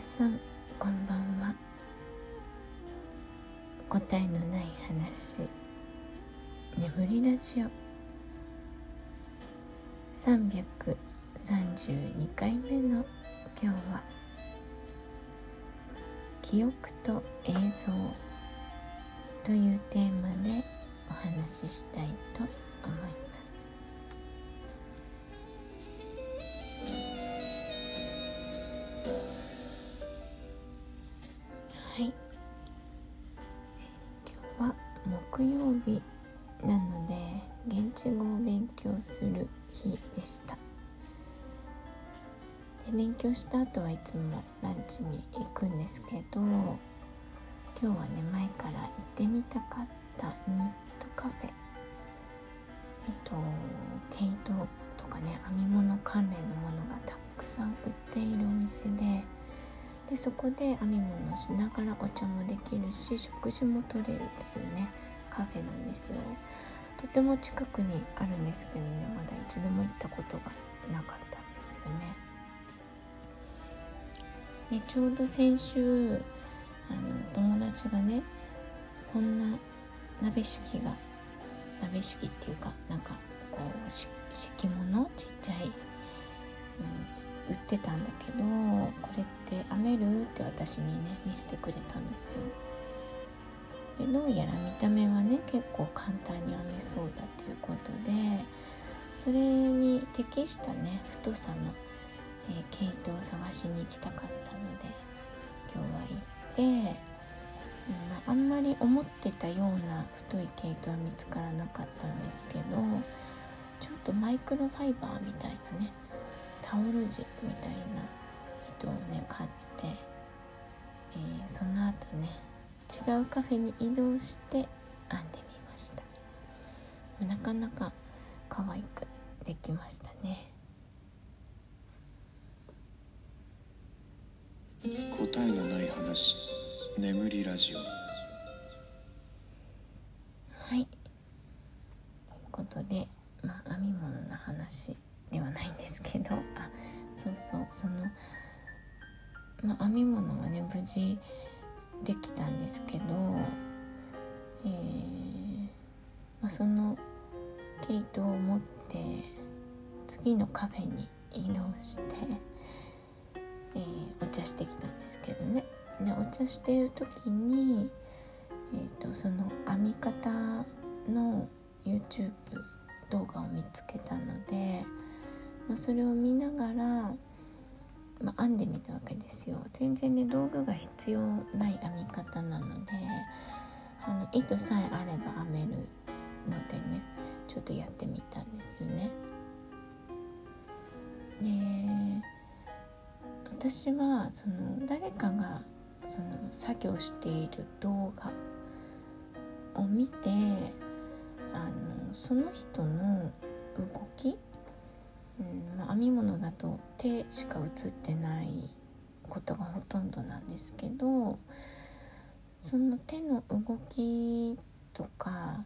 皆さんこんばんは。答えのない話。眠りラジオ。332回目の今日は「記憶と映像」というテーマでお話ししたいと思います。現地語を勉強する日でした。で勉強した後はいつもランチに行くんですけど今日はね前から行ってみたかったニットカフェ。えっと毛糸とかね編み物関連のものがたくさん売っているお店ででそこで編み物をしながらお茶もできるし食事も取れるっていうねカフェなんですよ。とても近くにあるんですけどねまだ一度も行ったことがなかったんですよね。でちょうど先週あの友達がねこんな鍋敷が鍋敷っていうかなんかこう敷物？ちっちゃい、うん売ってたんだけどこれって編める？って私にね見せてくれたんですよ。でどやら見た目はね結構簡単に編めそうだということでそれに適したね太さの、えー、毛糸を探しに行きたかったので今日は行って、うんまあ、あんまり思ってたような太い毛糸は見つからなかったんですけどちょっとマイクロファイバーみたいなねタオル地みたいな糸をね買って、えー、その後ね違うカフェに移動して編んでみました。なかなか可愛くできましたね。答えのない話眠りラジオ。はい。ということでまあ編み物の話ではないんですけどあそうそうその、まあ、編み物はね無事できたんですけど、えーまあ、その毛糸を持って次のカフェに移動して、えー、お茶してきたんですけどね。でお茶している時に、えーと、その編み方の YouTube 動画を見つけたのでまあ、それを見ながら、まあ、編んでみたわけですよ。全然ね道具が必要ない編み方なのであの糸さえあれば編めるのでねちょっとやってみたんですよね。で私はその誰かがその作業している動画を見てあのその人の動きうん、編み物だと手しか映ってないことがほとんどなんですけどその手の動きとか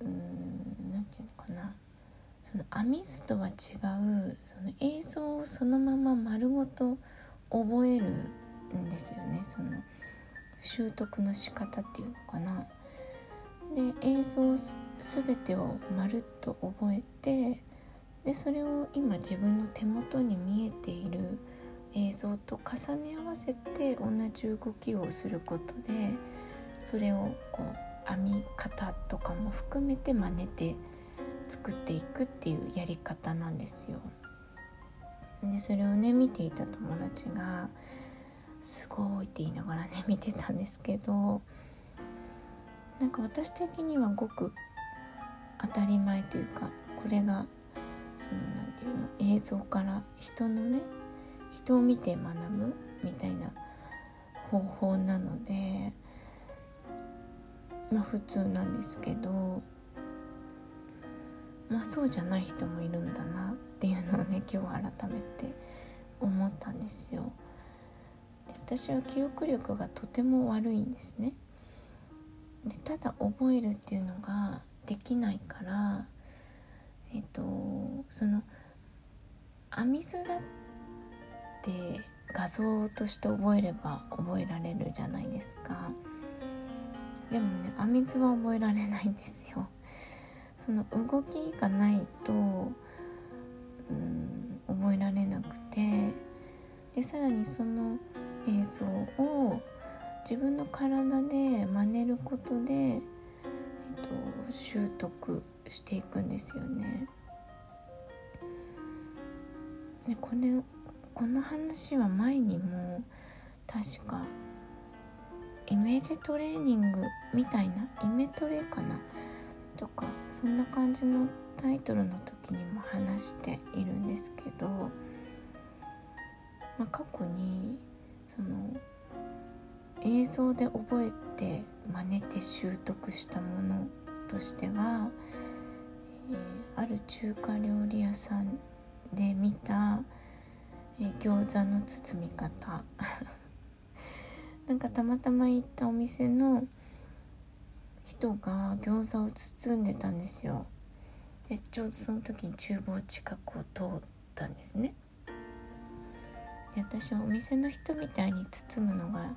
うん何て言うのかなその編み図とは違うその映像をそのまま丸ごと覚えるんですよねその習得の仕方っていうのかな。で映像全てをまるっと覚えてでそれを今自分の手元に見えている映像と重ね合わせて同じ動きをすることでそれをこう編み方とかも含めて真似て作っていくっていうやり方なんですよ。でそれをね見ていた友達が「すごい」って言いながらね見てたんですけどなんか私的にはごく当たり前というかこれがその何て言うの映像から人のね人を見て学ぶみたいな方法なのでまあ普通なんですけどまあそうじゃない人もいるんだなっていうのをね今日改めて思ったんですよ。で私は記憶力がとても悪いんですね。でただ覚えるっていうのができないからえっとその編み図だって画像として覚えれば覚えられるじゃないですか。でもね編み図は覚えられないんですよ。その動きがないとうん覚えられなくて。でさらにその映像を自分の体で真似ることで、えっと、習得していくんですよね。でこれこの話は前にも確かイメージトレーニングみたいなイメトレかなとかそんな感じのタイトルの時にも話しているんですけど、まあ、過去にその映像で覚えて真似て習得したものとしては、中華料理屋さんで見た、えー、餃子の包み方。なんかたまたま行ったお店の人が餃子を包んでたんですよ。でちょうどその時に厨房近くを通ったんですね。で私はお店の人みたいに包むのが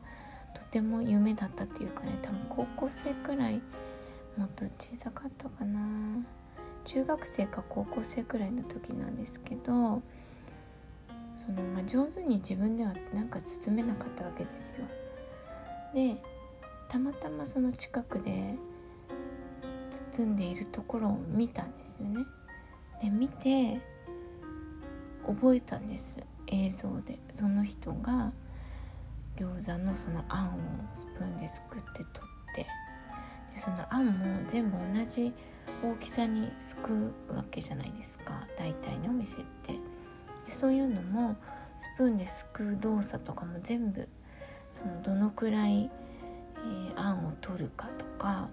とても夢だったっていうかね多分高校生くらいもっと小さかったかな。中学生か高校生くらいの時なんですけどその、まあ、上手に自分ではなんか包めなかったわけですよ。でたまたまその近くで包んでいるところを見たんですよね。で見て覚えたんです映像でその人が餃子のそのあんをスプーンですくって取ってでそのあんも全部同じ大きさにすくうわけじゃないですか。大体のお店って。そういうのもスプーンですくう動作とかも全部そのどのくらい、えー、あんを取るかとか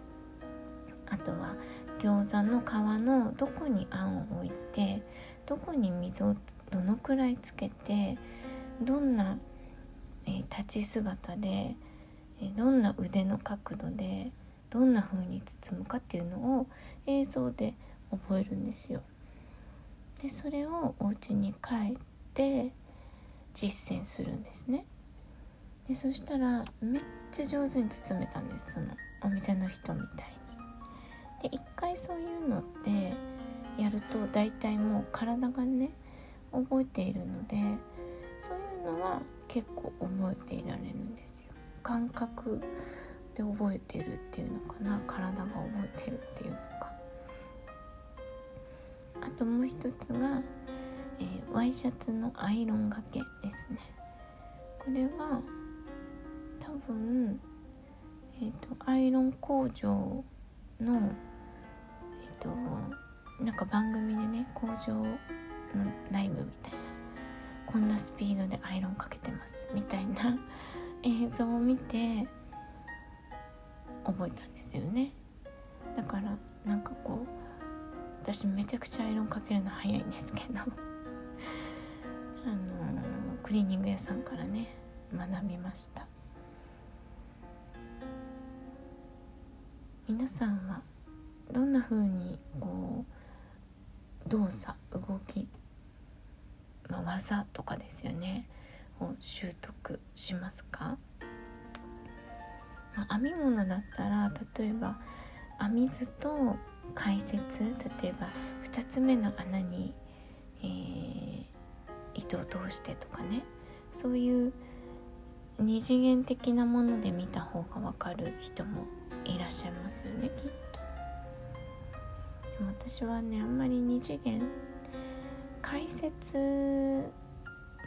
あとは餃子の皮のどこにあんを置いてどこに水をどのくらいつけてどんな、えー、立ち姿で、えー、どんな腕の角度でどんな風に包むかっていうのを映像で覚えるんですよ。でそれをお家に帰って実践するんですね。でそしたらめっちゃ上手に包めたんですそのお店の人みたいに。で一回そういうのってやると大体もう体がね覚えているのでそういうのは結構覚えていられるんですよ。感覚で覚えてるっていうのかな体が覚えてるっていうのか。あともう一つが、えー、ワイシャツのアイロンがけですね。これは多分、えーと、アイロン工場の、えーと、なんか番組でね工場の内部みたいなこんなスピードでアイロンかけてますみたいな映像を見て覚えたんですよね。だからなんかこう私めちゃくちゃアイロンかけるの早いんですけど。あのクリーニング屋さんからね学びました。皆さんはどんな風にこう動作動き、まあ、技とかですよねを習得しますか、まあ、編み物だったら例えば編み図と解説例えば2つ目の穴に、えー、糸を通してとかね。そういう二次元的なもので見た方が分かる人もいらっしゃいますよねきっと。でも私はねあんまり二次元解説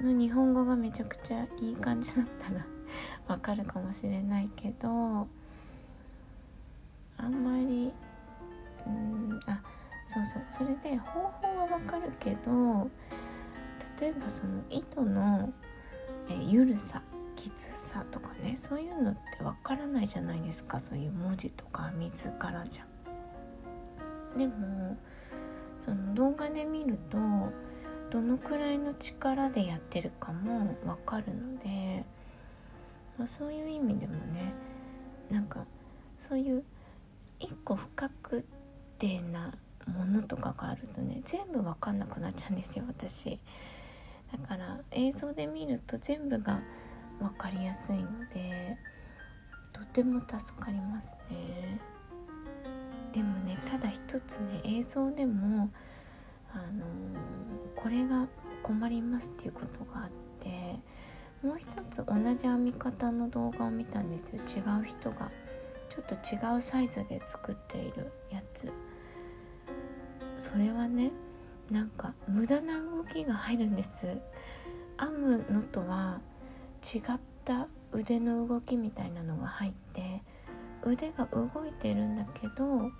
の日本語がめちゃくちゃいい感じだったら わかるかもしれないけどあんまりうんあそうそうそれで方法はわかるけど例えばその糸のえゆるさきつさとかねそういうのってわからないじゃないですかそういう文字とか水からじゃん。でもその動画で見るとどのくらいの力でやってるかもわかるので、まあ、そういう意味でもねなんかそういう一個不確定なものとかがあるとね全部わかんなくなっちゃうんですよ私。だから映像で見ると全部が分かりやすいのでとても助かりますねでもねただ一つね映像でもあのー、これが困りますっていうことがあってもう一つ同じ編み方の動画を見たんですよ。違う人が。ちょっと違うサイズで作っているやつ。それはねなんか無駄な動きが入るんです。編むのとは違った腕の動きみたいなのが入って腕が動いてるんだけど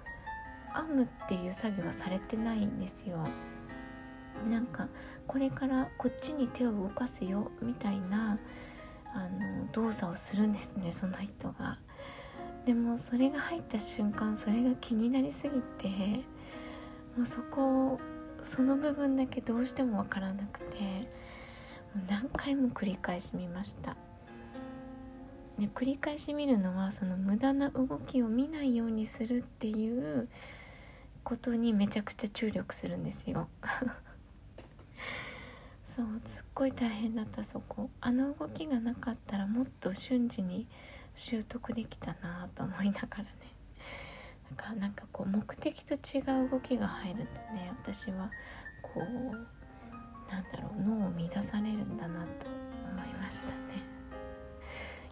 編むっていう作業はされてないんですよ。なんかこれからこっちに手を動かすよみたいなあの動作をするんですねその人が。でもそれが入った瞬間それが気になりすぎてもうそこその部分だけどうしても分からなくてもう何回も繰り返し見ました。で繰り返し見るのはその無駄な動きを見ないようにするっていうことにめちゃくちゃ注力するんですよそうすっごい大変だったそこ。あの動きがなかったらもっと瞬時に習得できたなと思いながらね。だからなんかこう目的と違う動きが入るとね私はこうなんだろう脳を乱されるんだなと思いましたね。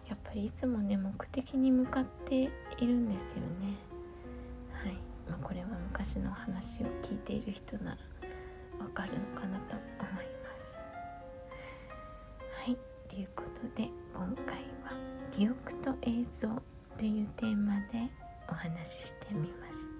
やっぱりいつもね目的に向かっているんですよね。はい、まあ、これは昔の話を聞いている人ならわかるのかなと思います。ということで今回は記憶と映像というテーマでお話ししてみました。